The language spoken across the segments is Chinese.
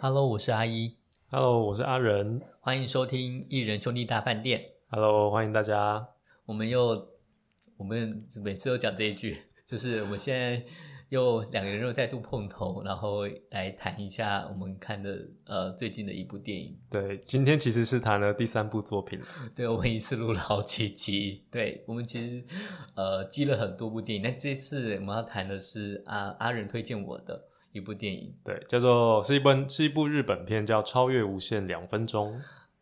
Hello，我是阿一，Hello，我是阿仁。欢迎收听艺人兄弟大饭店。Hello，欢迎大家。我们又，我们每次都讲这一句，就是我们现在又两个人又再度碰头，然后来谈一下我们看的呃最近的一部电影。对，今天其实是谈了第三部作品。对，我们一次录了好几集。对，我们其实呃积了很多部电影，但这次我们要谈的是阿阿仁推荐我的一部电影。对，叫做是一本是一部日本片，叫《超越无限两分钟》。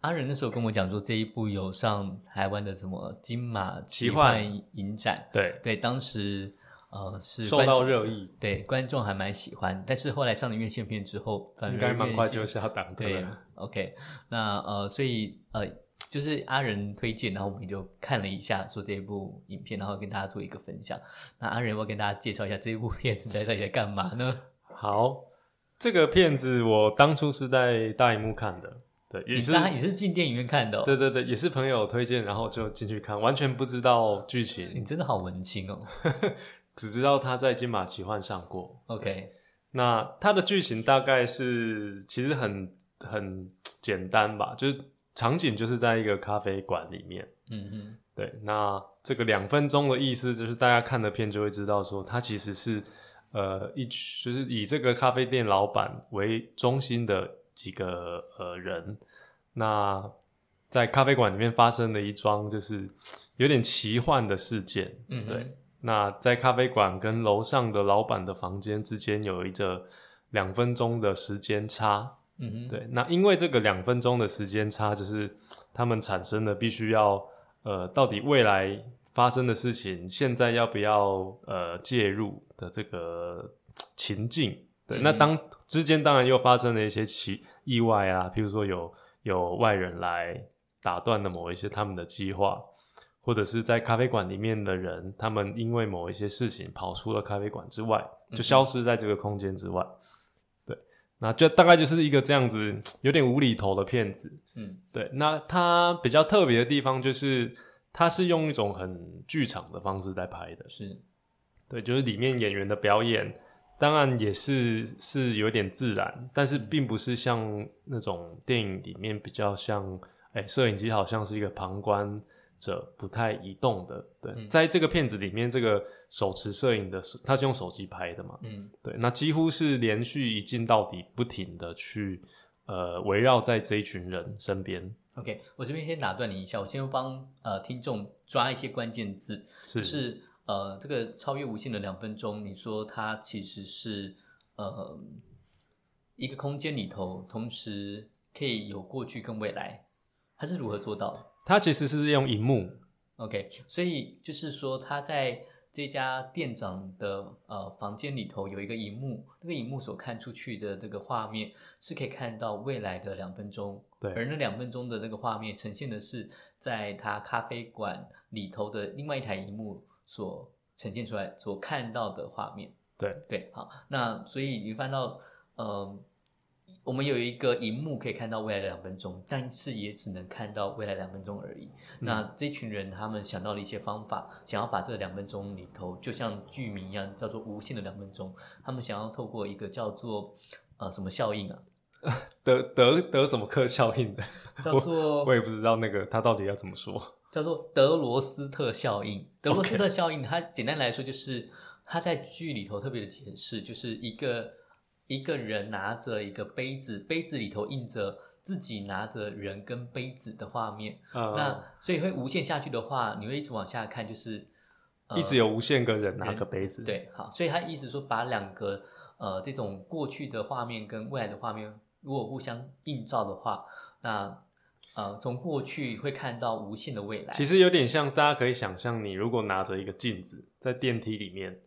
阿仁那时候跟我讲说，这一部有上台湾的什么金马奇奇幻幻影展，对，对，当时呃是受到热议，对观众还蛮喜欢，但是后来上了院线片之后，应该蛮快就下档的对。，OK，那呃，所以呃，就是阿仁推荐，然后我们就看了一下，说这一部影片，然后跟大家做一个分享。那阿仁要跟大家介绍一下这一部片子在到底在干嘛呢？好，这个片子我当初是在大荧幕看的，对，也是你是进电影院看的、哦，对对对，也是朋友推荐，然后就进去看，完全不知道剧情你，真的好文青哦。只知道他在金马奇幻上过。OK，那它的剧情大概是其实很很简单吧，就是场景就是在一个咖啡馆里面。嗯嗯对，那这个两分钟的意思就是大家看的片就会知道说，它其实是呃一群就是以这个咖啡店老板为中心的几个呃人，那在咖啡馆里面发生了一桩就是有点奇幻的事件。嗯，对，那在咖啡馆跟楼上的老板的房间之间有一个两分钟的时间差。嗯哼，对，那因为这个两分钟的时间差，就是他们产生了必须要呃，到底未来发生的事情，现在要不要呃介入的这个情境。对，嗯那当之间当然又发生了一些奇意外啊，譬如说有有外人来打断了某一些他们的计划，或者是在咖啡馆里面的人，他们因为某一些事情跑出了咖啡馆之外，就消失在这个空间之外。对，那就大概就是一个这样子有点无厘头的片子。嗯对，那它比较特别的地方就是，它是用一种很剧场的方式在拍的。是，对，就是里面演员的表演，当然也是是有点自然，但是并不是像那种电影里面比较像，哎、摄影机好像是一个旁观者不太移动的。对，嗯在这个片子里面，这个手持摄影的，他是用手机拍的嘛？嗯对，那几乎是连续一镜到底，不停的去呃围绕在这一群人身边。OK，我这边先打断你一下，我先帮呃听众抓一些关键字，是呃这个超越无限的两分钟，你说它其实是呃一个空间里头，同时可以有过去跟未来，它是如何做到的它其实是用荧幕，？OK，所以就是说他在这家店长的呃房间里头有一个荧幕，那个荧幕所看出去的这个画面是可以看到未来的两分钟，对而那两分钟的那个画面呈现的是在他咖啡馆里头的另外一台荧幕所呈现出来所看到的画面。对对，好，那所以你会翻到，呃，我们有一个荧幕可以看到未来的两分钟，但是也只能看到未来两分钟而已。那这群人他们想到了一些方法，想要把这两分钟里头，就像剧名一样，叫做无限的两分钟。他们想要透过一个叫做呃什么效应啊，得得得什么克效应的，叫做我也不知道那个他到底要怎么说。叫做德罗斯特效应。德罗斯特效应，它简单来说就是它在剧里头特别的解释，就是一个一个人拿着一个杯子，杯子里头印着自己拿着人跟杯子的画面。呃，那所以会无限下去的话，你会一直往下看，就是、呃一直有无限个人拿个杯子，，对，好，所以他意思说把两个呃这种过去的画面跟未来的画面如果互相映照的话，那呃从过去会看到无限的未来。其实有点像大家可以想象，你如果拿着一个镜子在电梯里面，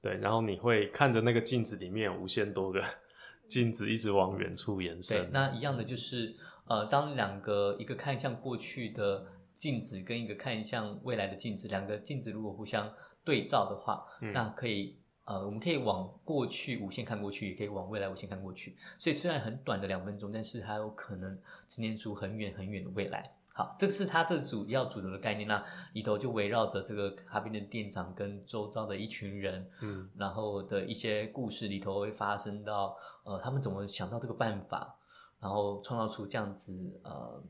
对，然后你会看着那个镜子里面有无限多个 镜子一直往远处延伸对伸，，那一样的就是呃，当两个一个看向过去的镜子跟一个看向未来的镜子，两个镜子如果互相对照的话，嗯那可以呃，我们可以往过去无限看过去，也可以往未来无限看过去。所以虽然很短的两分钟，但是它有可能呈现出很远很远的未来。好，这是它这主要主流的概念。那里头就围绕着这个咖啡店店长跟周遭的一群人，嗯然后的一些故事里头会发生到，呃，他们怎么想到这个办法，然后创造出这样子呃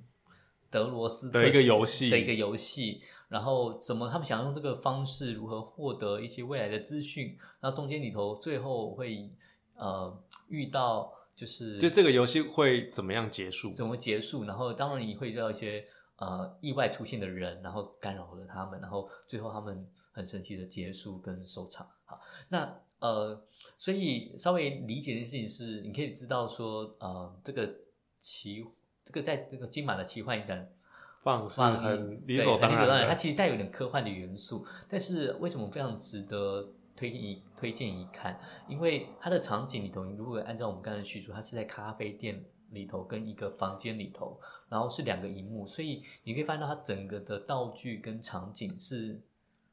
德罗斯的一个游戏的一个游戏，然后怎么他们想用这个方式如何获得一些未来的资讯，然后中间里头最后会呃遇到就是就这个游戏会怎么样结束？怎么结束，然后当然你会遇到一些呃意外出现的人，然后干扰了他们，然后最后他们很神奇的结束跟收场。好，那呃，所以稍微理解的事情是，你可以知道说，呃，这个奇这个在这个金马的奇幻影展放是放很理所当然理所当然，它。其实带有点科幻的元素，但是为什么非常值得推荐一推荐一看？因为它的场景里头，如果按照我们刚才叙述，它是在咖啡店里头跟一个房间里头，然后是两个荧幕，所以你可以发现到它整个的道具跟场景是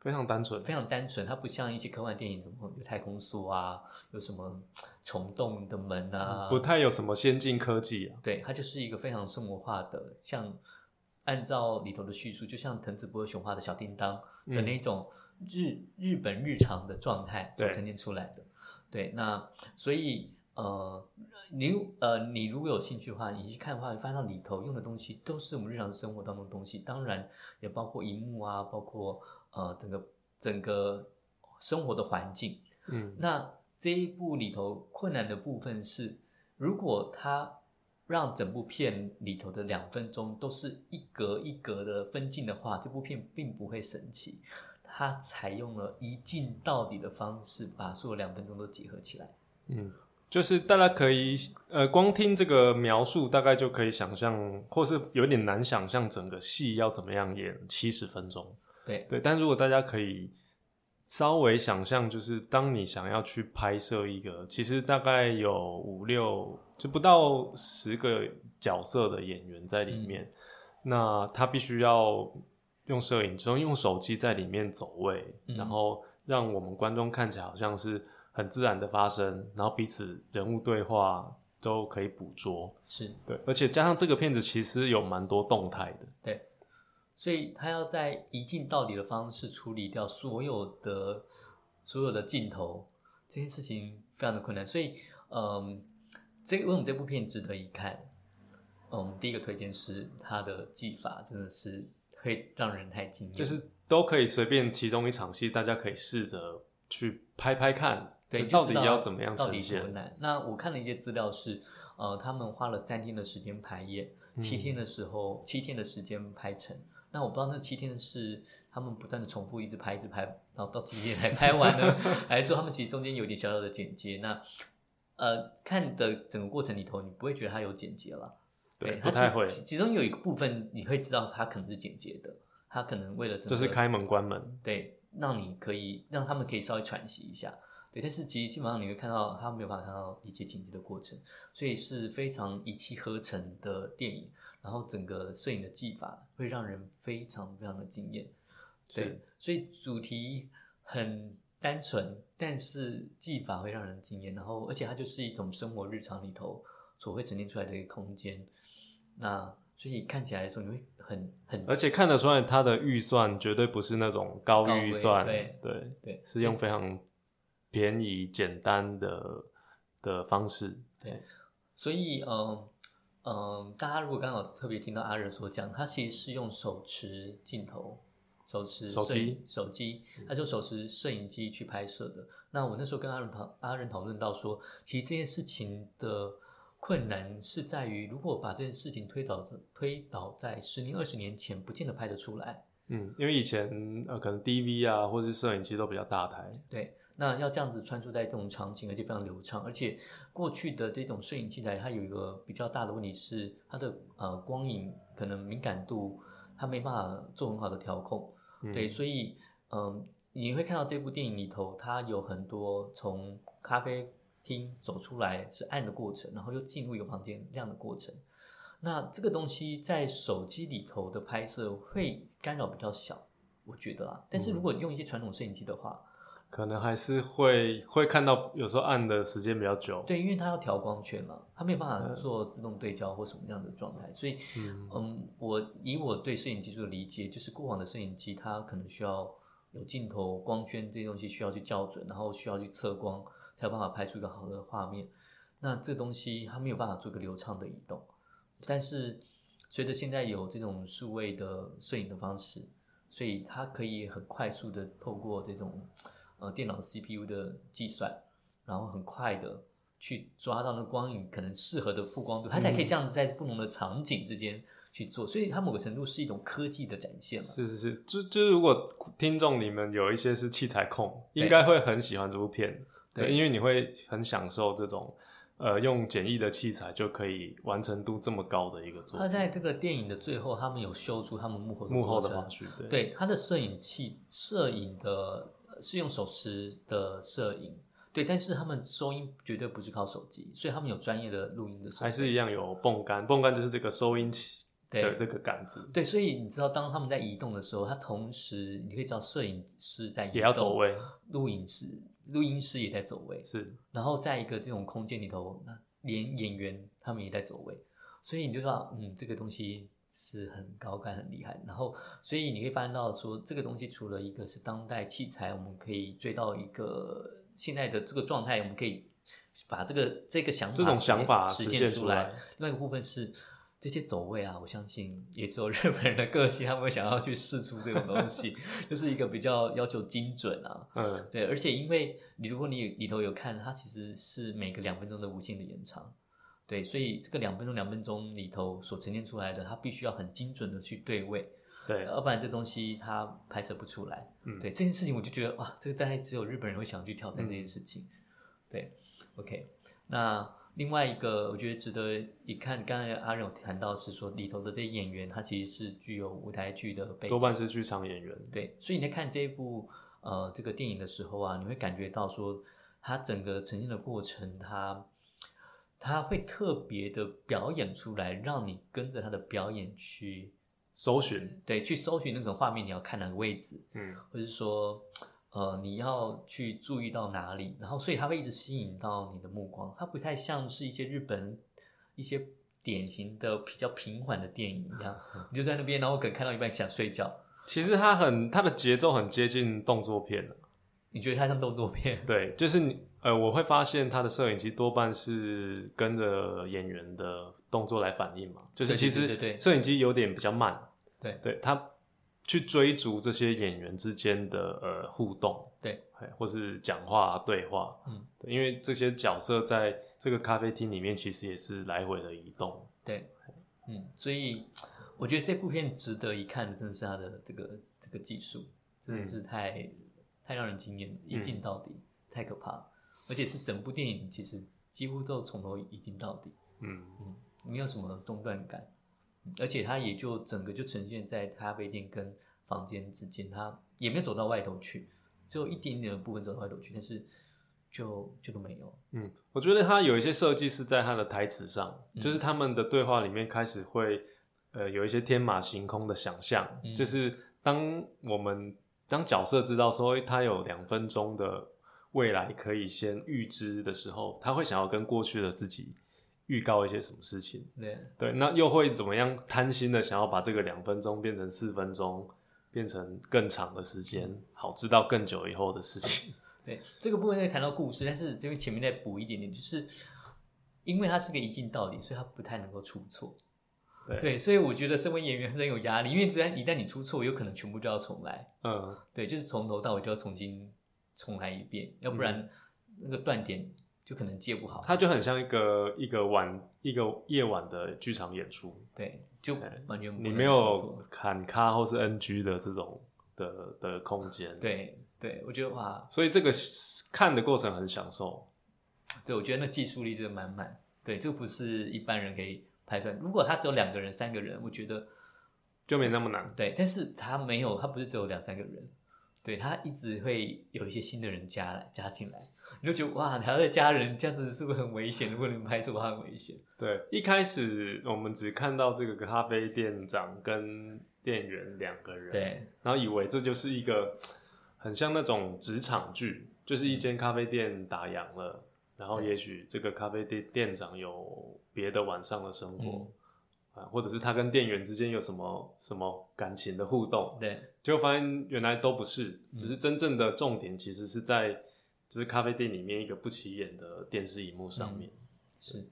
非常单纯，非常单纯，它不像一些科幻电影，什么有太空梭啊，有什么虫洞的门啊，不太有什么先进科技啊。对，它就是一个非常生活化的，像按照里头的叙述，就像藤子不二雄画的小叮当的那种日、日本日常的状态所呈现出来的。对，那所以呃，你呃，你如果有兴趣的话，你去看的话，你发现到里头用的东西都是我们日常生活当中的东西，当然也包括荧幕啊，包括呃整个整个生活的环境。嗯，那这一部里头困难的部分是，如果他让整部片里头的两分钟都是一格一格的分镜的话，这部片并不会神奇。他采用了一镜到底的方式，把所有两分钟都结合起来。嗯，就是大家可以呃，光听这个描述，大概就可以想象，或是有点难想象整个戏要怎么样演七十分钟。对对，但如果大家可以稍微想象，就是当你想要去拍摄一个，其实大概有五六就不到十个角色的演员在里面，那他必须要用摄影机、用手机在里面走位，嗯然后让我们观众看起来好像是很自然的发生，然后彼此人物对话都可以捕捉。是对，而且加上这个片子其实有蛮多动态的。对，所以他要在一镜到底的方式处理掉所有的所有的镜头，这件事情非常的困难。所以，嗯，这为什么这部片值得一看？嗯，第一个推荐是他的技法真的是会让人太惊艳，就是都可以随便其中一场戏，大家可以试着去拍拍看，对，到底要怎么样到底呈现。多难？那我看了一些资料是，呃，他们花了三天的时间排演，七嗯天的时候，七天的时间拍成。那我不知道那七天是他们不断的重复，一直拍，一直拍，然后到几天才拍完呢？还是说他们其实中间有点小小的剪接？那呃，看的整个过程里头，你不会觉得它有剪接了。对，它不太会，其其中有一个部分你会知道它可能是剪接的，它可能为了就是开门关门。对，让你可以让他们可以稍微喘息一下。对，但是其实基本上你会看到他没有办法看到一切剪辑的过程，所以是非常一气呵成的电影。然后整个摄影的技法会让人非常非常的惊艳。对是，所以主题很单纯，但是技法会让人惊艳。然后，而且它就是一种生活日常里头所会呈现出来的一个空间。那所以看起来的时候，你会很很，而且看得出来，它的预算绝对不是那种高预算，对对对是用非常便宜简单的的方式。对，所以嗯嗯，大家如果刚好特别听到阿仁所讲，他其实是用手持镜头、手持手机手机，他就手持摄影机去拍摄的。那我那时候跟阿仁讨阿仁讨论到说，其实这件事情的困难是在于，如果把这件事情推导推导在十年、二十年前，不见得拍得出来。嗯，因为以前呃可能 DV 啊或是摄影机都比较大台，对，那要这样子穿梭在这种场景，而且非常流畅，而且过去的这种摄影器材，它有一个比较大的问题是，它的呃光影可能敏感度，它没办法做很好的调控。嗯对，所以嗯、你会看到这部电影里头，它有很多从咖啡厅走出来是暗的过程，然后又进入一个房间亮的过程。那这个东西在手机里头的拍摄会干扰比较小，我觉得啊。但是如果用一些传统摄影机的话，可能还是会会看到有时候按的时间比较久。对，因为它要调光圈嘛，它没有办法嗯做自动对焦或什么样的状态，所以嗯嗯，我以我对摄影技术的理解，就是过往的摄影机它可能需要有镜头、光圈这些东西需要去校准，然后需要去测光，才有办法拍出一个好的画面。那这东西它没有办法做一个流畅的移动，但是随着现在有这种数位的摄影的方式，所以它可以很快速的透过这种呃电脑 CPU 的计算，然后很快的去抓到那光影可能适合的曝光度，它才可以这样子在不同的场景之间去做，所以它某个程度是一种科技的展现嘛。是是是，就就是如果听众你们有一些是器材控，对应该会很喜欢这部片，对因为你会很享受这种呃用简易的器材就可以完成度这么高的一个作品。它在这个电影的最后，他们有修出他们幕后的幕后的花絮，对对，它的摄影器摄影的呃是用手持的摄影，对，但是他们收音绝对不是靠手机，所以他们有专业的录音的设备。还是一样有泵杆，泵杆就是这个收音器的对这个杆子，对，所以你知道，当他们在移动的时候，他同时你可以知道摄影师在移动，也要走位，录影师、录音师也在走位，是。然后在一个这种空间里头，那连演员他们也在走位，所以你就知道，嗯，这个东西是很高干、很厉害。然后，所以你可以发现到说，这个东西除了一个是当代器材，我们可以追到一个现在的这个状态，我们可以把这个这个想法这种想法实实现出来。另外一个部分是。这些走位啊，我相信也只有日本人的个性，他们会想要去试出这种东西，就是一个比较要求精准啊，嗯，对，而且因为你如果你里头有看，它其实是每个两分钟的无限的延长，对，所以这个两分钟两分钟里头所呈现出来的，它必须要很精准的去对位，对，要不然这东西它拍摄不出来。嗯对这件事情，我就觉得哇，这个大概只有日本人会想去挑战这件事情。对，OK，那另外一个我觉得值得一看，刚才阿仁有谈到是说里头的这些演员，他其实是具有舞台剧的背景，多半是剧场演员，对，所以你在看这一部呃这个电影的时候啊，你会感觉到说，它整个呈现的过程，它它会特别的表演出来，让你跟着他的表演去搜寻，对去搜寻那个画面，你要看哪个位置，嗯，或者是说呃你要去注意到哪里，然后所以他会一直吸引到你的目光，它不太像是一些日本一些典型的比较平缓的电影一样，你就在那边，然后可能看到一半想睡觉。其实它很它的节奏很接近动作片了你觉得它像动作片？对，就是你呃，我会发现他的摄影机多半是跟着演员的动作来反应嘛，就是其实摄影机有点比较慢，对。对，他去追逐这些演员之间的呃互动，对，或是讲话对话，嗯。对，因为这些角色在这个咖啡厅里面其实也是来回的移动，对，嗯，所以我觉得这部片值得一看的，真的是他的这个这个技术，真的是太、太让人惊艳了，一镜到底，太可怕了，而且是整部电影其实几乎都从头已经到底，嗯，没有什么中断感，嗯而且它也就整个就呈现在咖啡店跟房间之间，它也没有走到外头去，只有一点点的部分走到外头去，但是就就都没有，嗯，我觉得他有一些设计是在他的台词上，嗯就是他们的对话里面开始会呃有一些天马行空的想象，嗯。就是当我们当角色知道说他有两分钟的未来可以先预知的时候，他会想要跟过去的自己预告一些什么事情，对，对，那又会怎么样贪心的想要把这个两分钟变成四分钟，变成更长的时间，嗯好知道更久以后的事情。对，这个部分在谈到故事，但是这边前面再补一点点，就是因为它是个一镜到底，所以它不太能够出错。对所以我觉得身为演员是很有压力，因为一旦一旦你出错，有可能全部就要重来。嗯，对，就是从头到尾就要重新重来一遍，要不然那个断点就可能接不好。它就很像一个一个晚一个夜晚的剧场演出，对，就完全你没有出错砍咖或是 NG 的这种的的空间。，对对，我觉得哇，所以这个看的过程很享受。对我觉得那技术力真的满满。对，这个不是一般人可以拍出来。如果他只有两个人、三个人，我觉得就没那么难。对，但是他没有，他不是只有两三个人，对他一直会有一些新的人加来加进来，你就觉得哇，你还要再加人，这样子是不是很危险？如果你们拍出的话，很危险。对，一开始我们只看到这个咖啡店长跟店员两个人，对，然后以为这就是一个很像那种职场剧，就是一间咖啡店打烊了，然后也许这个咖啡店店长有别的晚上的生活。啊，或者是他跟店员之间有什么什么感情的互动，对，结果发现原来都不是，就是真正的重点其实是在就是咖啡店里面一个不起眼的电视荧幕上面。是，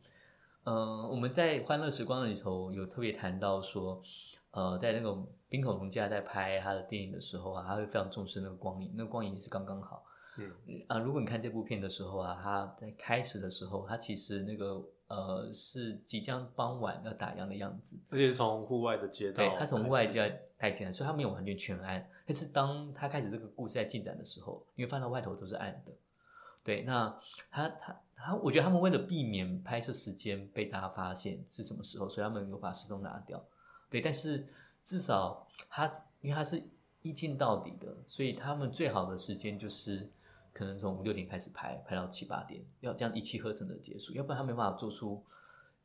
呃，我们在欢乐时光里头有特别谈到说，呃，在那个冰口龙家在拍他的电影的时候啊，他会非常重视那个光影，那个光影是刚刚好。嗯啊，如果你看这部片的时候啊，他在开始的时候，他其实那个。呃，是即将傍晚要打烊的样子，而且从户外的街道，对，他从户外街带进来，所以他没有完全全暗。但是当他开始这个故事在进展的时候，因为翻到外头都是暗的，对，那他他他，我觉得他们为了避免拍摄时间被大家发现是什么时候，所以他们有把时钟拿掉，对，但是至少他因为他是一镜到底的，所以他们最好的时间就是。可能从五六点开始拍，拍到七八点，要这样一气呵成的结束，要不然他没办法做出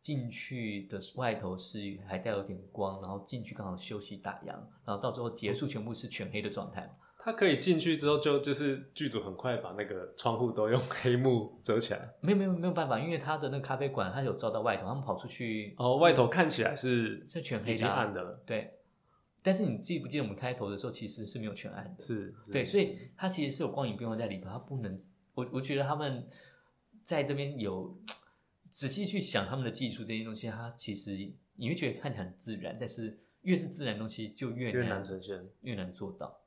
进去的外头是还带有点光，然后进去刚好休息打烊，然后到最后结束全部是全黑的状态。他可以进去之后就就是剧组很快把那个窗户都用黑幕遮起来。没有没有没有办法，因为他的那个咖啡馆他有照到外头，他们跑出去哦，外头看起来是是全黑的，暗的了，对。但是你记不记得我们开头的时候其实是没有全暗的，是对，所以它其实是有光影变化在里头，它不能，我我觉得他们在这边有仔细去想他们的技术这些东西，它其实你会觉得看起来很自然，但是越是自然东西就越难呈现，越难做到。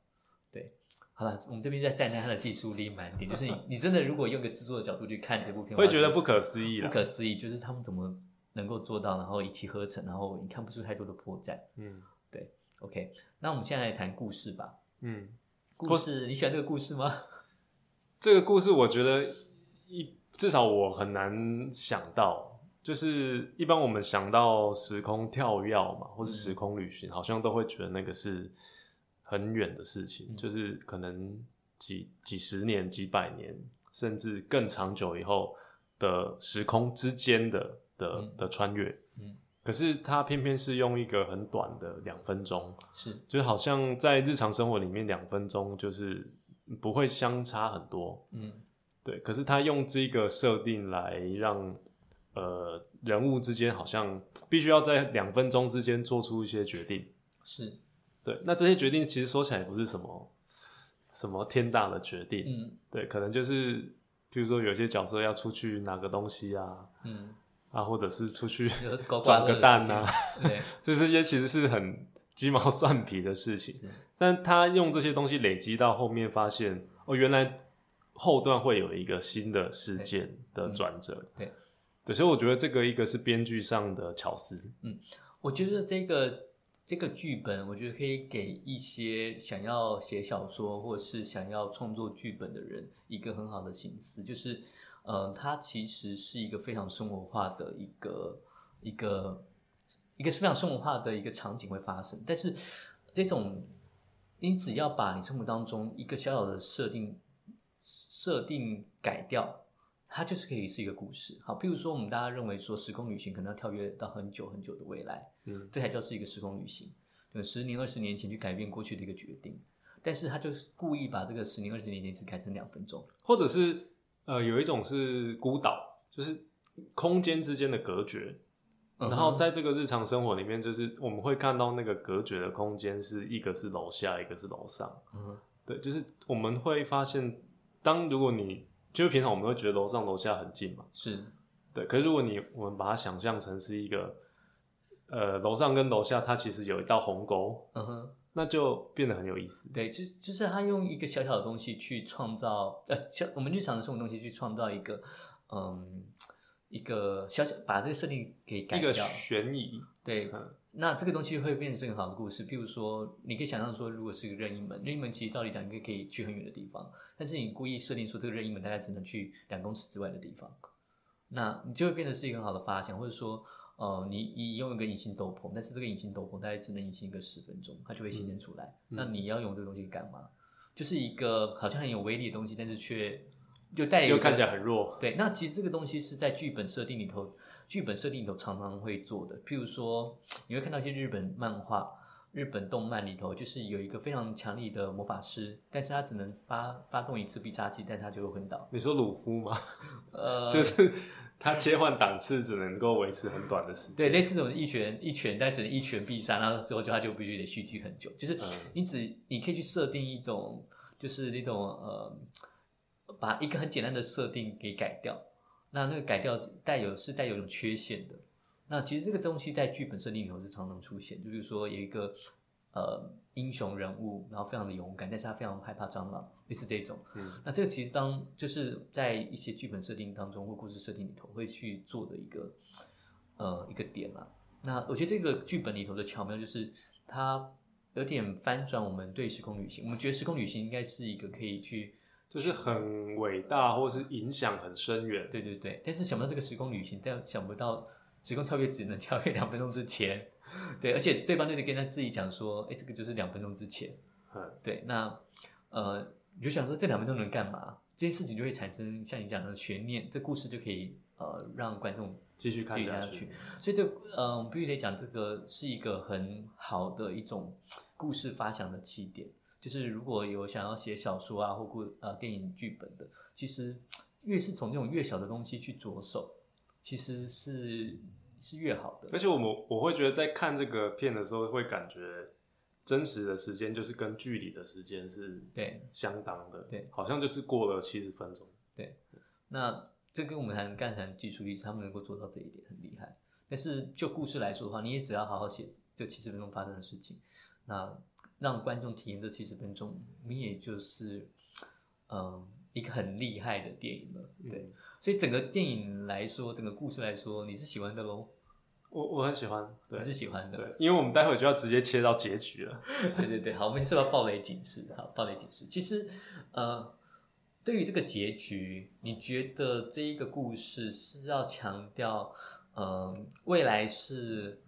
对，好了，我们这边再站在他的技术力满点，就是你 你真的如果用个制作的角度去看这部片，会觉得不可思议，不可思议，就是他们怎么能够做到，然后一气呵成，然后你看不出太多的破绽，嗯。OK，那我们现在来谈故事吧。嗯，故事你喜欢这个故事吗？这个故事我觉得一至少我很难想到，就是一般我们想到时空跳跃嘛，或是时空旅行，好像都会觉得那个是很远的事情，就是可能几几十年、几百年，甚至更长久以后的时空之间的的的穿越。嗯。可是他偏偏是用一个很短的两分钟，是，就好像在日常生活里面两分钟就是不会相差很多，嗯，对。可是他用这个设定来让呃人物之间好像必须要在两分钟之间做出一些决定，是，对。那这些决定其实说起来也不是什么什么天大的决定，嗯，对，可能就是比如说有些角色要出去拿个东西啊，嗯。啊，或者是出去 转个蛋啊，对，所以这些其实是很鸡毛蒜皮的事情。但他用这些东西累积到后面，发现哦，原来后段会有一个新的事件的转折。对，对，所以我觉得这个一个是编剧上的巧思。嗯，我觉得这个这个剧本，我觉得可以给一些想要写小说或者是想要创作剧本的人一个很好的心思，就是。呃，它其实是一个非常生活化的一个一个一个非常生活化的一个场景会发生，但是这种你只要把你生活当中一个小小的设定设定改掉，它就是可以是一个故事。好，譬如说我们大家认为说时空旅行可能要跳跃到很久很久的未来，嗯，这才叫是一个时空旅行，对，十年二十年前去改变过去的一个决定，但是他就是故意把这个十年二十年前只改成两分钟，或者是。呃，有一种是孤岛，就是空间之间的隔绝。然后在这个日常生活里面，就是我们会看到那个隔绝的空间是一个是楼下，一个是楼上。嗯，对，就是我们会发现，当如果你就是平常我们会觉得楼上楼下很近嘛，是对。可是如果你我们把它想象成是一个，呃，楼上跟楼下它其实有一道鸿沟。嗯哼。那就变得很有意思。对，就就是他用一个小小的东西去创造，呃，小我们日常的生活东西去创造一个，嗯，一个小小把这个设定给改掉。一个悬疑。对，那这个东西会变成很好的故事。譬如说，你可以想象说，如果是一个任意门，任意门其实照理讲，应该可以去很远的地方，但是你故意设定说这个任意门大概只能去两公尺之外的地方，那你就会变得是一个很好的发想，或者说。哦，你你用一个隐形斗篷，但是这个隐形斗篷大概只能隐形一个十分钟，它就会显现出来。那你要用这个东西干嘛？就是一个好像很有威力的东西，但是却就带又看起来很弱。对，那其实这个东西是在剧本设定里头，剧本设定里头常常会做的。譬如说，你会看到一些日本漫画，日本动漫里头，就是有一个非常强力的魔法师，但是他只能发发动一次必杀技，但是他就会昏倒。你说鲁夫吗？呃，就是他切换档次只能够维持很短的时间。对，类似这种一拳一拳，但只能一拳必杀，然后之后就他就必须得续集很久。就是嗯因此你可以去设定一种，就是那种呃，把一个很简单的设定给改掉。那那个改掉是带有是带有一种缺陷的。那其实这个东西在剧本设定里头是常常出现，就是说有一个呃英雄人物，然后非常的勇敢，但是他非常害怕蟑螂，类似这种。嗯那这个其实当就是在一些剧本设定当中或故事设定里头会去做的一个呃一个点啦。那我觉得这个剧本里头的巧妙就是它有点翻转我们对时空旅行。我们觉得时空旅行应该是一个可以去就是很伟大，或是影响很深远。对对对，但是想不到这个时空旅行，但想不到时空跳跃只能跳跃两分钟之前。对，而且对方就得跟他自己讲说，哎，这个就是两分钟之前。嗯，对，那呃，你就想说这两分钟能干嘛？这件事情就会产生像你讲的悬念，这故事就可以呃让观众继续看下下去。所以这呃，我们必须得讲，这个是一个很好的一种故事发想的起点。就是如果有想要写小说啊或故呃电影剧本的，其实越是从那种越小的东西去着手，其实是是越好的。而且我们我会觉得在看这个片的时候，会感觉真实的时间就是跟剧里的时间是对相当的，对好像就是过了七十分钟。对那这跟我们谈刚才谈技术力，他们能够做到这一点很厉害。但是就故事来说的话，你也只要好好写这七十分钟发生的事情，那让观众体验这七十分钟，你也就是嗯一个很厉害的电影了。对，嗯所以整个电影来说，整个故事来说，你是喜欢的喽？我我很喜欢，对你是喜欢的。对，因为我们待会就要直接切到结局了。对对对，好，我们是要暴雷警示？好，暴雷警示。其实，呃，对于这个结局，你觉得这一个故事是要强调，呃，未来是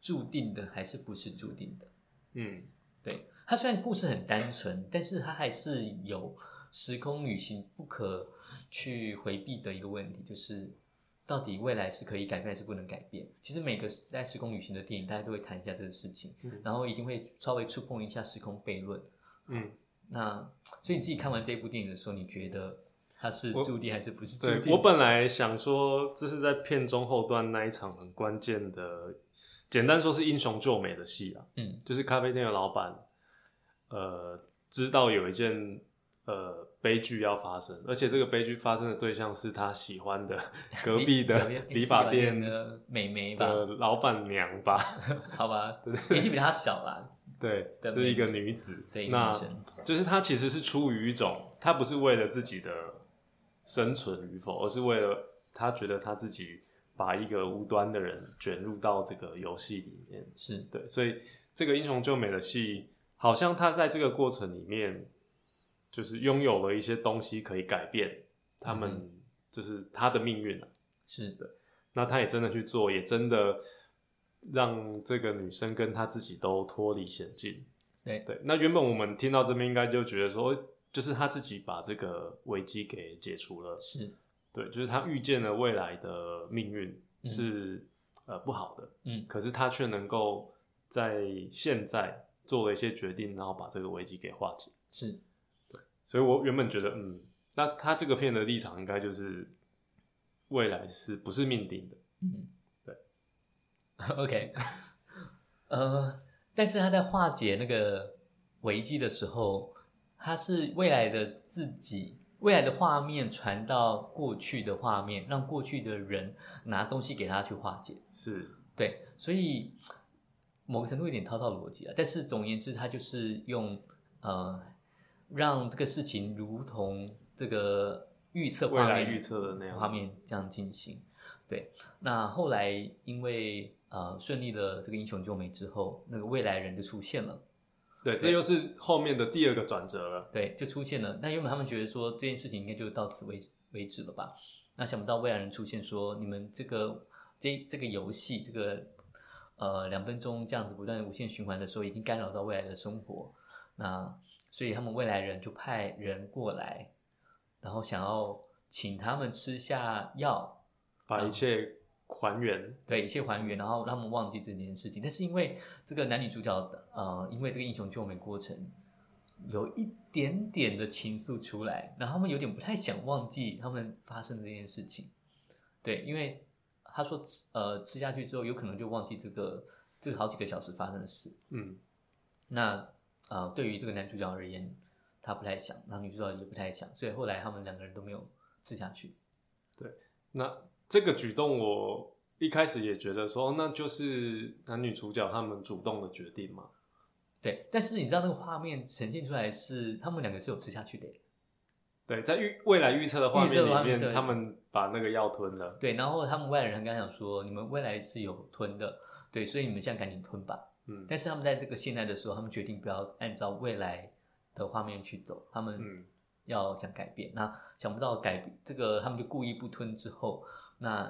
注定的，还是不是注定的？嗯，对，它虽然故事很单纯，但是它还是有时空旅行不可去回避的一个问题，就是到底未来是可以改变还是不能改变？其实每个在时空旅行的电影，大家都会谈一下这个事情，嗯然后一定会稍微触碰一下时空悖论。嗯，那所以你自己看完这部电影的时候，你觉得它是注定还是不是注定？对我本来想说，这是在片中后段那一场很关键的，简单说是英雄救美的戏啊，嗯就是咖啡店的老板，呃，知道有一件呃悲剧要发生，而且这个悲剧发生的对象是他喜欢的 隔壁的理发店的美眉吧，的老板娘吧，好吧，年纪比他小啦，对，的是一个女子，对，那就是她其实是出于一种，她不是为了自己的生存与否，而是为了她觉得她自己把一个无端的人卷入到这个游戏里面，是。对，所以这个英雄救美的戏，好像他在这个过程里面，就是拥有了一些东西可以改变他们，嗯就是他的命运啊。是的，那他也真的去做，也真的让这个女生跟她自己都脱离险境。对对，那原本我们听到这边应该就觉得说，就是他自己把这个危机给解除了。是，对，就是他预见了未来的命运是、呃不好的，嗯可是他却能够在现在做了一些决定，然后把这个危机给化解。是，所以我原本觉得，嗯，那他这个片的立场应该就是未来是不是命定的？嗯，对，OK，呃，但是他在化解那个危机的时候，他是未来的自己，未来的画面传到过去的画面，让过去的人拿东西给他去化解。是，对，所以某个程度有点套套逻辑啊。但是总而言之，他就是用呃，让这个事情如同这个预测画面未来预测的那样画面这样进行。对，那后来因为呃顺利的这个英雄救美之后，那个未来人就出现了。对，这又是后面的第二个转折了。对，就出现了。那原本他们觉得说这件事情应该就到此为为止了吧？那想不到未来人出现说，你们这个这这个游戏这个呃两分钟这样子不断无限循环的时候，已经干扰到未来的生活。那所以他们未来人就派人过来，然后想要请他们吃下药，把一切还原，对，一切还原，然后让他们忘记这件事情。但是因为这个男女主角，呃，因为这个英雄救美过程有一点点的情愫出来，然后他们有点不太想忘记他们发生这件事情。对，因为他说吃呃吃下去之后，有可能就忘记这个这个好几个小时发生的事。嗯那呃，对于这个男主角而言，他不太想，然后女主角也不太想，所以后来他们两个人都没有吃下去。对那这个举动我一开始也觉得说，那就是男女主角他们主动的决定嘛。对，但是你知道那个画面呈现出来是他们两个是有吃下去的。对，在预未来预测的画面里面，他们把那个药吞了。对，然后他们外来人刚刚讲说，你们未来是有吞的，对，所以你们现在赶紧吞吧。嗯但是他们在这个现在的时候，他们决定不要按照未来的画面去走，他们嗯要想改变。那想不到改变这个，他们就故意不吞之后，那、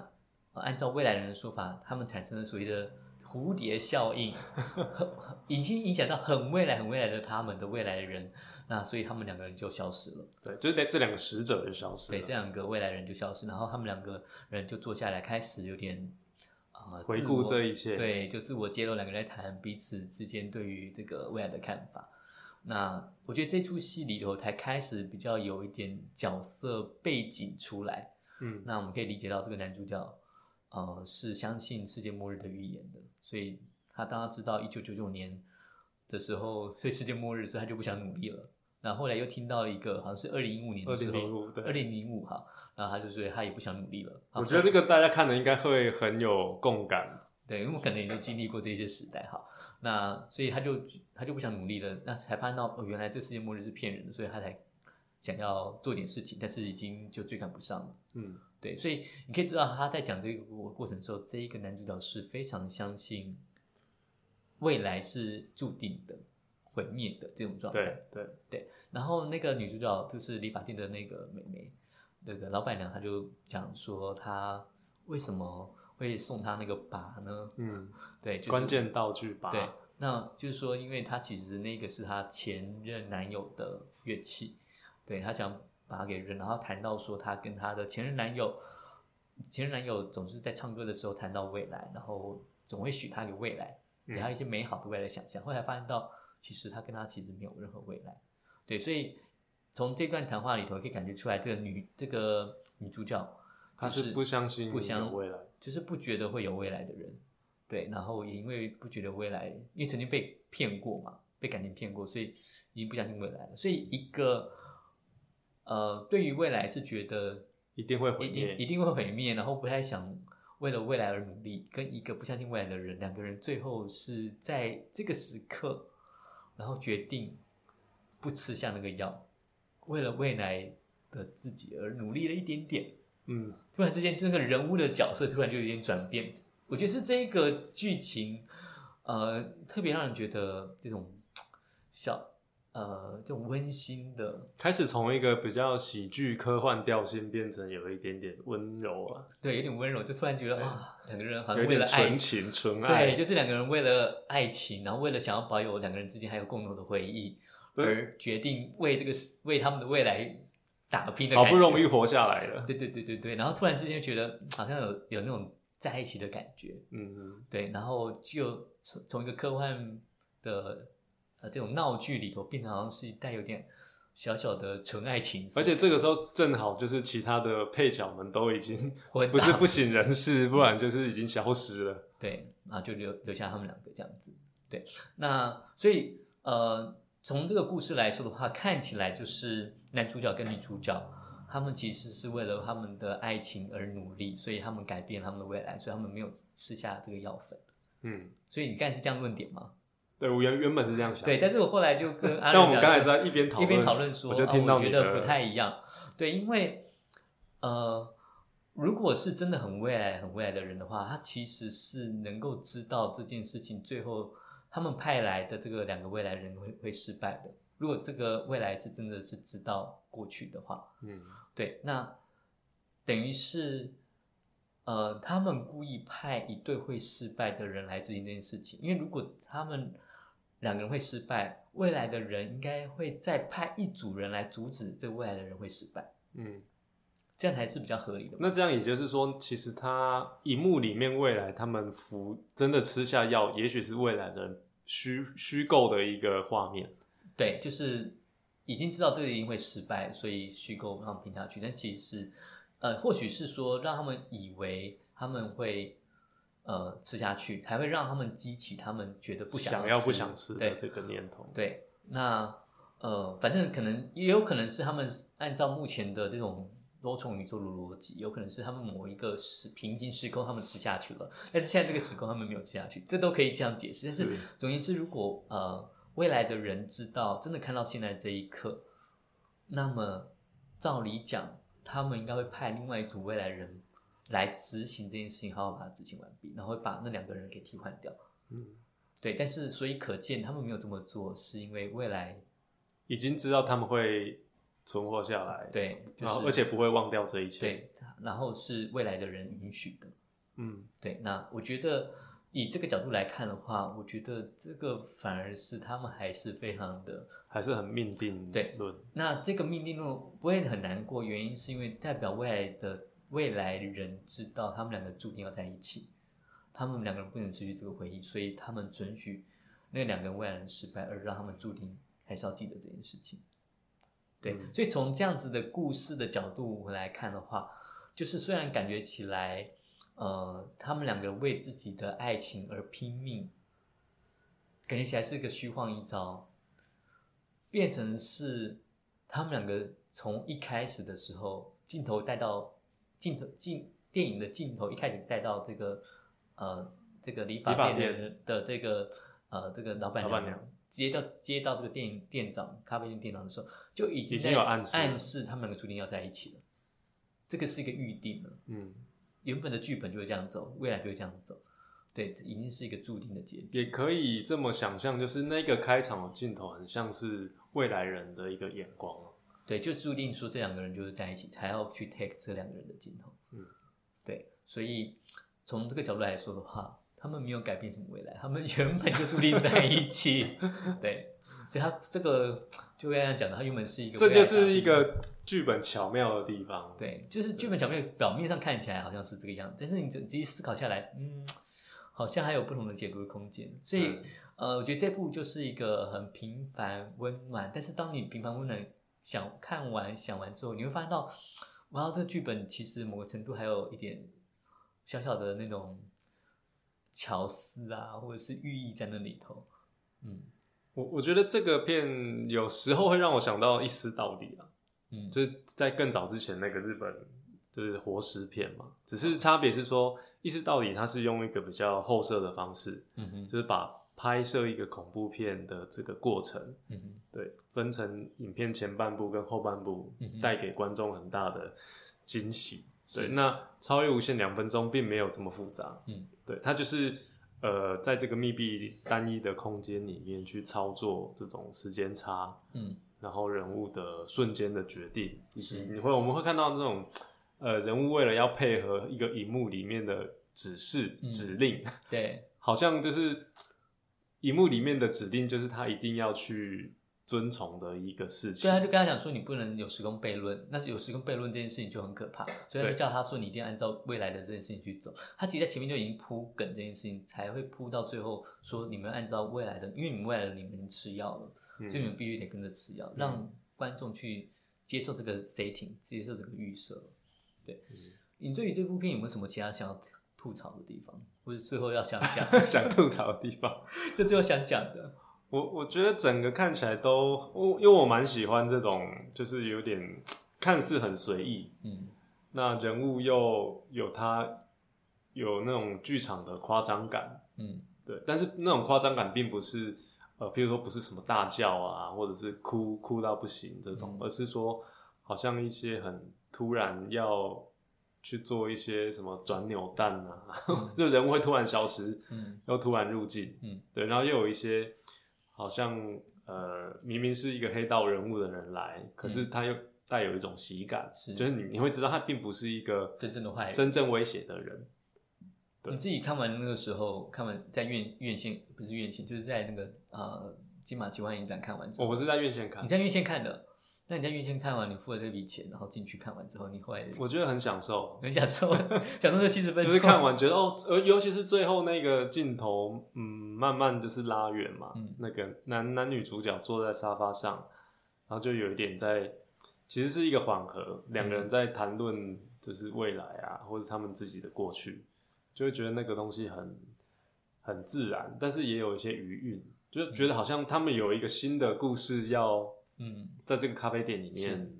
呃按照未来人的说法，他们产生了所谓的蝴蝶效应，已经影响到很未来、很未来的他们的未来的人，那所以他们两个人就消失了。对，就是在这两个使者就消失了。对，这两个未来人就消失，然后他们两个人就坐下来，开始有点呃回顾这一切对，就自我揭露，两个人在谈彼此之间对于这个未来的看法。那我觉得这出戏里头才开始比较有一点角色背景出来，嗯那我们可以理解到这个男主角呃是相信世界末日的预言的，所以他当他知道一九九九年的时候所以世界末日，所以他就不想努力了。然后后来又听到一个好像是二零一五年的时候，2005对二零零五哈，然后他就是他也不想努力了。我觉得这个大家看的应该会很有共感。对，因为我可能也都经历过这些时代哈，那所以他就他就不想努力了，那才发现到哦，原来这个世界末日是骗人的，所以他才想要做点事情，但是已经就追赶不上了。嗯对，所以你可以知道他在讲这个过过程的时候，这一个男主角是非常相信未来是注定的毁灭的这种状态。对对，然后那个女主角就是理发店的那个妹妹，那个老板娘，她就讲说她为什么会送她那个拔呢？嗯，对，就是、关键道具把。对，那就是说，因为她其实那个是她前任男友的乐器，对她想把它给扔，然后谈到说她跟她的前任男友，前任男友总是在唱歌的时候谈到未来，然后总会许她一个未来，给她一些美好的未来想象。后来发现到，其实她跟他其实没有任何未来，对，所以从这段谈话里头可以感觉出来，这个女这个女主角他就是不相信不相未来。就是不觉得会有未来的人，对，然后也因为不觉得未来，因为曾经被骗过嘛，被感情骗过，所以已经不相信未来了。所以一个呃，对于未来是觉得一定会毁灭一定会毁灭，然后不太想为了未来而努力，跟一个不相信未来的人，两个人最后是在这个时刻，然后决定不吃下那个药，为了未来的自己而努力了一点点。嗯，突然之间，这个人物的角色突然就有点转变。我觉得是这个剧情，呃，特别让人觉得这种小呃这种温馨的，开始从一个比较喜剧科幻调性变成有一点点温柔啊，对，有点温柔，就突然觉得对啊，两个人好像为了爱纯情纯爱。对，就是两个人为了爱情，然后为了想要保有两个人之间还有共同的回忆，对而决定为这个为他们的未来打拼的，好不容易。活下来了。对对对对对，然后突然之间觉得嗯好像有有那种在一起的感觉，嗯嗯，对，然后就从从一个科幻的呃这种闹剧里头，变成好像是带有点小小的纯爱情，而且这个时候正好就是其他的配角们都已经不是不省人事，不然就是已经消失了。对，然后就留留下他们两个这样子。对，那所以呃，从这个故事来说的话，看起来就是男主角跟女主角，他们其实是为了他们的爱情而努力，所以他们改变他们的未来，所以他们没有吃下这个药粉。嗯，所以你刚才是这样论点吗？对我原原本是这样想，对，，但是我后来就跟阿 但我们刚才在一边讨论一边讨论说，我就啊听到我觉得不太一样。对，因为呃，如果是真的很未来、很未来的人的话，他其实是能够知道这件事情最后他们派来的这个两个未来人会会失败的。如果这个未来是真的是知道过去的话，嗯对，那等于是呃，他们故意派一对会失败的人来执行这件事情，因为如果他们两个人会失败，未来的人应该会再派一组人来阻止这未来的人会失败。嗯这样才是比较合理的。那这样也就是说，其实他荧幕里面未来他们服真的吃下药，也许是未来的虚虚构的一个画面。对，就是已经知道这个一定会失败，所以虚构让他们拼下去。但其实，呃，或许是说让他们以为他们会呃吃下去，才会让他们激起他们觉得不想要不想吃对的这个念头。对，那呃，反正可能也有可能是他们按照目前的这种多重宇宙的逻辑，有可能是他们某一个时平行时空他们吃下去了，但是现在这个时空他们没有吃下去，这都可以这样解释。但是总而言之，如果呃未来的人知道真的看到现在这一刻，那么照理讲，他们应该会派另外一组未来人来执行这件事情，好好把它执行完毕，然后会把那两个人给替换掉。嗯，对，但是所以可见他们没有这么做，是因为未来已经知道他们会存活下来，，对，就然后而且不会忘掉这一切。，对，然后是未来的人允许的。嗯，对，那我觉得以这个角度来看的话，我觉得这个反而是他们还是非常的。还是很命定对论。那这个命定论不会很难过，原因是因为代表未来的未来人知道他们两个注定要在一起，他们两个人不能失去这个回忆，所以他们准许那两个人未来人失败，而让他们注定还是要记得这件事情。对，嗯。所以从这样子的故事的角度来看的话，就是虽然感觉起来，呃，他们两个为自己的爱情而拼命，感觉起来是个虚晃一招，变成是他们两个从一开始的时候，镜头带到镜头镜电影的镜头一开始带到这个呃这个理发店的的这个呃这个老板娘接到接到这个店影店长咖啡店店长的时候，就已经已经在有暗示暗示他们两个注定要在一起了。这个是一个预定了，嗯，原本的剧本就会这样走，未来就会这样走，对，已经是一个注定的结局。也可以这么想象，就是那个开场的镜头很像是未来人的一个眼光哦对，就注定说这两个人就是在一起，才要去 take 这两个人的镜头。嗯，对，所以从这个角度来说的话，他们没有改变什么未来，他们原本就注定在一起。对，所以他这个就刚才讲的，他原本是一个这就是一个剧本巧妙的地方。，对，就是剧本巧妙表面上看起来好像是这个样子，但是你仔细思考下来，嗯，好像还有不同的解读的空间。所以，嗯呃，我觉得这部就是一个很平凡温暖，但是当你平凡温暖想看完想完之后，你会发现到，哇，这个剧本其实某个程度还有一点小小的那种巧思啊，或者是寓意在那里头。嗯我我觉得这个片有时候会让我想到一丝到底啊，嗯，就是在更早之前那个日本就是活尸片嘛，只是差别是说一丝到底它是用一个比较后设的方式，嗯哼，就是把拍摄一个恐怖片的这个过程，嗯哼，对，分成影片前半部跟后半部嗯哼，带给观众很大的惊喜。是。对，那超越无限两分钟并没有这么复杂，嗯，对，它就是呃，在这个密闭单一的空间里面去操作这种时间差，嗯然后人物的瞬间的决定，以及你会我们会看到这种呃人物为了要配合一个荧幕里面的指示、嗯指令，对，好像就是荧幕里面的指令就是他一定要去遵从的一个事情。对，他就跟他讲说，你不能有时空悖论，那有时空悖论这件事情就很可怕，所以他就叫他说，你一定要按照未来的这件事情去走。他其实在前面就已经铺梗这件事情，才会铺到最后说，你们按照未来的，因为你们未来的你们吃药了，嗯所以你们必须得跟着吃药，让观众去接受这个 setting，接受这个预设。对，嗯你对于这部片有没有什么其他想要吐槽的地方，或者最后要想讲，想吐槽的地方。就最后想讲的？我我觉得整个看起来都，我因为我蛮喜欢这种，就是有点看似很随意，嗯。那人物又有他有那种剧场的夸张感，嗯。对，但是那种夸张感并不是呃，譬如说不是什么大叫啊，或者是哭哭到不行这种，嗯。而是说好像一些很突然要去做一些什么转扭蛋啊，嗯。就人物会突然消失，嗯。又突然入境，嗯，对，然后又有一些好像呃明明是一个黑道人物的人来，可是他又带有一种喜感，就是你你会知道他并不是一个真正的坏人。真正威胁的人，你自己看完那个时候，看完在院院线不是院线，就是在那个呃金马奇幻影展看完之后，我不是在院线看你，在院线看的，那你在院线看完，你付了这笔钱，然后进去看完之后，你后来我觉得很享受，很享受，享受这七十分钟，就是看完觉得哦，呃，尤其是最后那个镜头，嗯，慢慢就是拉远嘛，嗯。那个男男女主角坐在沙发上，然后就有一点在，其实是一个缓和，两个人在谈论就是未来啊，或者他们自己的过去，就会觉得那个东西很很自然，但是也有一些余韵，就是觉得好像他们有一个新的故事要嗯，在这个咖啡店里面，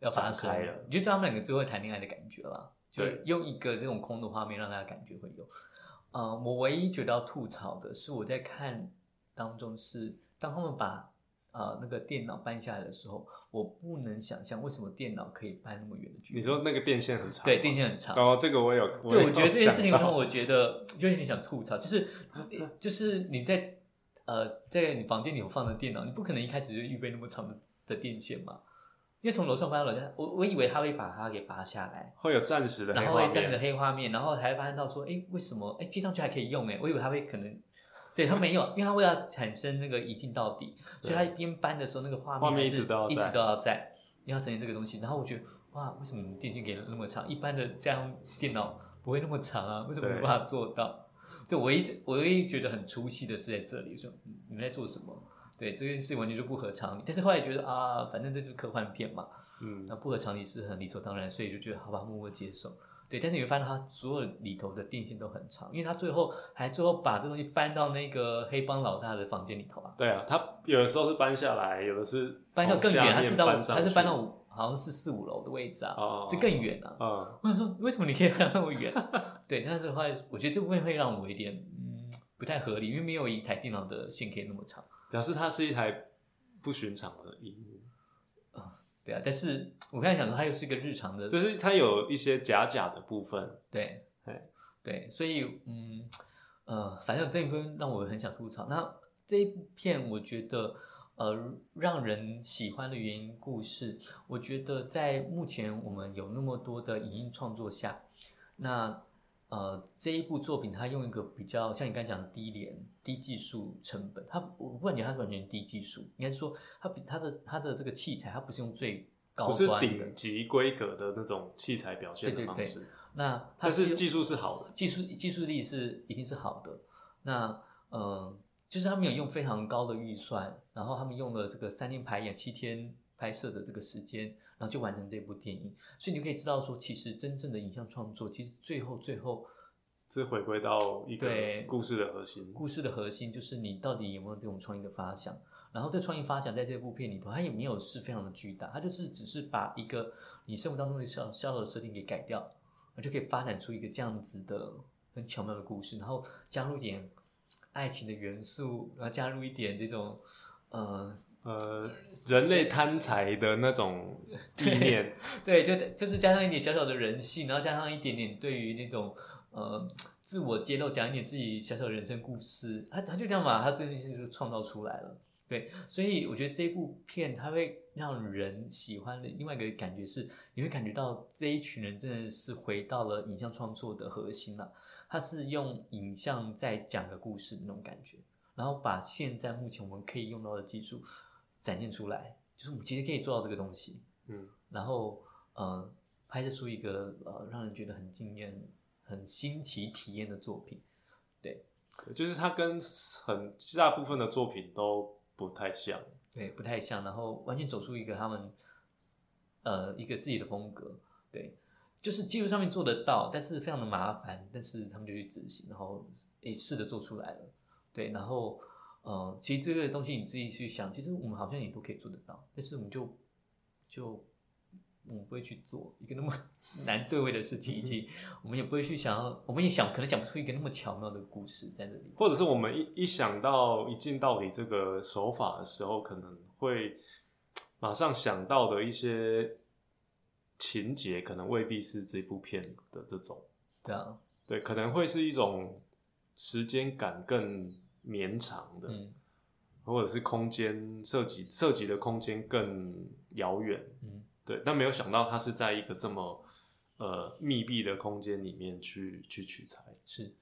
要发生展开了。你就知道他们两个最后谈恋爱的感觉了，就对。用一个这种空的画面让大家感觉会有。呃，我唯一觉得要吐槽的是，我在看当中是当他们把呃那个电脑搬下来的时候，我不能想象为什么电脑可以搬那么远的距离。你说那个电线很长，对，电线很长。哦，这个我有，对，有我觉得这件事情让我觉得就有点想吐槽，就是就是你在呃在你房间里有放的电脑，你不可能一开始就预备那么长的的电线嘛，因为从楼上搬到楼下，我我以为他会把它给拔下来，会有暂时的黑然后会这样的，黑画面，然后才发现到说，哎，为什么哎接上去还可以用哎？我以为他会可能。对他没有，因为他为了产生那个一镜到底，所以他一边搬的时候，那个画面面一直都要在一直都要在，因为要呈现这个东西。然后我觉得，哇，为什么电线给了那么长？一般的这样电脑不会那么长啊？为什么没对办法做到？对我一直我唯一觉得很出戏的是在这里，说嗯你们在做什么？对这件事完全就不合常理。但是后来觉得啊，反正这就是科幻片嘛，嗯那，不合常理是很理所当然，所以就觉得好吧，默默接受。对，但是你会发现它所有里头的电线都很长，因为他最后还最后把这东西搬到那个黑帮老大的房间里头啊，对啊，他有的时候是搬下来，有的是搬到更远，他是到他是搬到五好像是四五楼的位置啊，哦，这更远啊。哦，我想说，为什么你可以看到那么远？对，但是的话我觉得这部分会让我有一点嗯不太合理，因为没有一台电脑的线可以那么长。表示它是一台不寻常的荧幕，对啊，但是我刚才想说，它又是一个日常的，就是它有一些假假的部分，对嘿，对，所以嗯呃，反正这一部分让我很想吐槽。那这一片，我觉得呃让人喜欢的原因故事，我觉得在目前我们有那么多的影音创作下，那呃这一部作品它用一个比较像你刚才讲的低廉、低技术成本，它我不感觉它是完全低技术，应该是说它比它的它的这个器材，它不是用最高不是端的顶级规格的那种器材表现对对对的方式，那它是技术是好的，技术技术力是一定是好的。那呃，就是他们有用非常高的预算，然后他们用了这个三天排演、七天拍摄的这个时间，然后就完成这部电影。所以你就可以知道说，其实真正的影像创作，其实最后最后是回归到一个对故事的核心，故事的核心就是你到底有没有这种创意的发想。然后这创意发想在这部片里头，它也没有是非常的巨大，它就是只是把一个你生活当中的小小小的设定给改掉，那就可以发展出一个这样子的很巧妙的故事，然后加入一点爱情的元素，然后加入一点这种呃，呃，人类贪财的那种意念，对，就就是加上一点小小的人性，然后加上一点点对于那种呃自我揭露，讲一点自己小小的人生故事，他他就这样把他这件事情就创造出来了。对，所以我觉得这部片它会让人喜欢的另外一个感觉是，你会感觉到这一群人真的是回到了影像创作的核心了、他是用影像在讲个故事的那种感觉，然后把现在目前我们可以用到的技术展现出来，就是我们其实可以做到这个东西。嗯，然后呃拍摄出一个呃让人觉得很惊艳、很新奇体验的作品。对就是它跟很大部分的作品都不太像，对，不太像，然后完全走出一个他们呃一个自己的风格。对，就是技术上面做得到，但是非常的麻烦，但是他们就去执行，然后也试着做出来了。对，然后呃，其实这个东西你自己去想，其实我们好像也都可以做得到，但是我们就就我们不会去做一个那么 难对位的事情，以及我们也不会去想要，我们也想可能想不出一个那么巧妙的故事在这里。或者是我们一一想到一进到底这个手法的时候，可能会马上想到的一些情节，可能未必是这部片的这种，对啊，对，可能会是一种时间感更绵长的，嗯。或者是空间涉及涉及的空间更遥远，嗯。对，但没有想到它是在一个这么呃密闭的空间里面去去取材，是，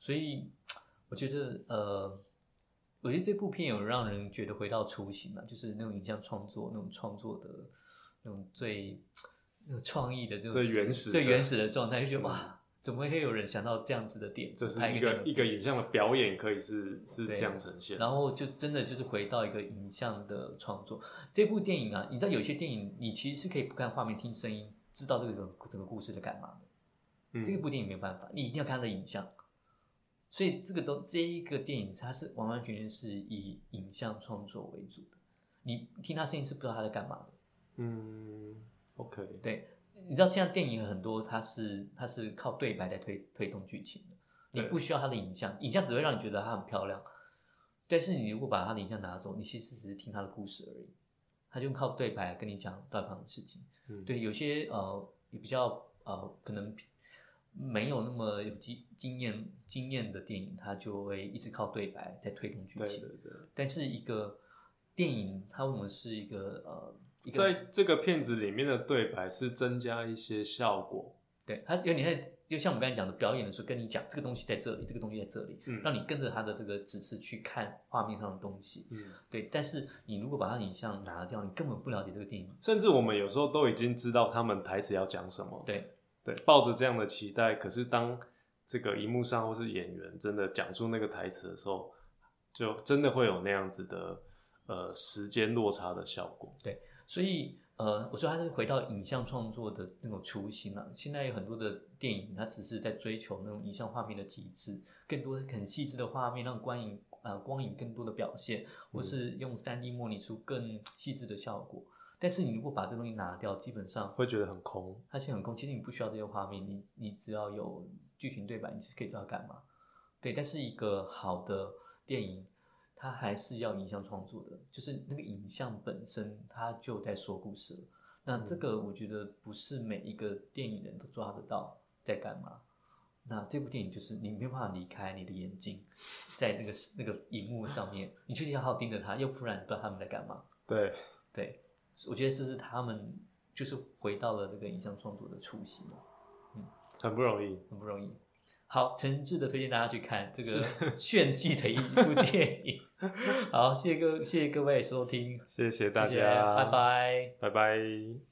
所以我觉得呃，我觉得这部片有让人觉得回到初心嘛，就是那种影像创作那种创作的那种最那种创意的这种最原始最原始的状态，就觉得哇，怎么会有人想到这样子的点子，这是一个一个影像的表演，可以是是对这样呈现。然后就真的就是回到一个影像的创作。这部电影啊，你知道有些电影你其实是可以不看画面听声音，知道这个整个故事在干嘛的。嗯这部电影没有办法，你一定要看它的影像。所以这个都这一个电影，它是完完全全是以影像创作为主的。你听它声音是不知道它在干嘛的。嗯，OK，对，你知道现在电影很多，它是它是靠对白来推推动剧情的，你不需要它的影像，影像只会让你觉得它很漂亮。但是你如果把它的影像拿走，你其实只是听它的故事而已，它就靠对白跟你讲到底发生的事情。嗯，对，有些呃也比较呃可能没有那么有经经验经验的电影，它就会一直靠对白在推动剧情。对对对，但是一个电影，它为什么是一个呃在这个片子里面的对白是增加一些效果。对，它有点像，就像我们刚才讲的，表演的时候跟你讲这个东西在这里，这个东西在这里，嗯让你跟着他的这个指示去看画面上的东西。嗯，对，但是你如果把它影像拿掉，你根本不了解这个电影。甚至我们有时候都已经知道他们台词要讲什么。对，对，抱着这样的期待，可是当这个荧幕上或是演员真的讲出那个台词的时候，就真的会有那样子的呃时间落差的效果。所以呃，我说还是回到影像创作的那种初心啊。现在有很多的电影，它只是在追求那种影像画面的极致，更多的很细致的画面，让观影呃光影更多的表现，或是用三 D 模拟出更细致的效果。但是你如果把这东西拿掉，基本上会觉得很空。它其实很空，其实你不需要这些画面，你你只要有剧情对白，你其实可以知道干嘛。对，但是一个好的电影，它还是要影像创作的，就是那个影像本身它就在说故事了。那这个我觉得不是每一个电影人都抓得到在干嘛。那这部电影就是你没有办法离开你的眼睛，在那个那个荧幕上面，你就是要好好盯着它，要不然不知道他们在干嘛。对，对，我觉得这是他们就是回到了这个影像创作的初心嘛，很不容易。很不容易。好，诚挚的推荐大家去看这个炫技的一部电影。好，谢谢各谢谢各位收听，谢谢大家，拜，拜。拜拜。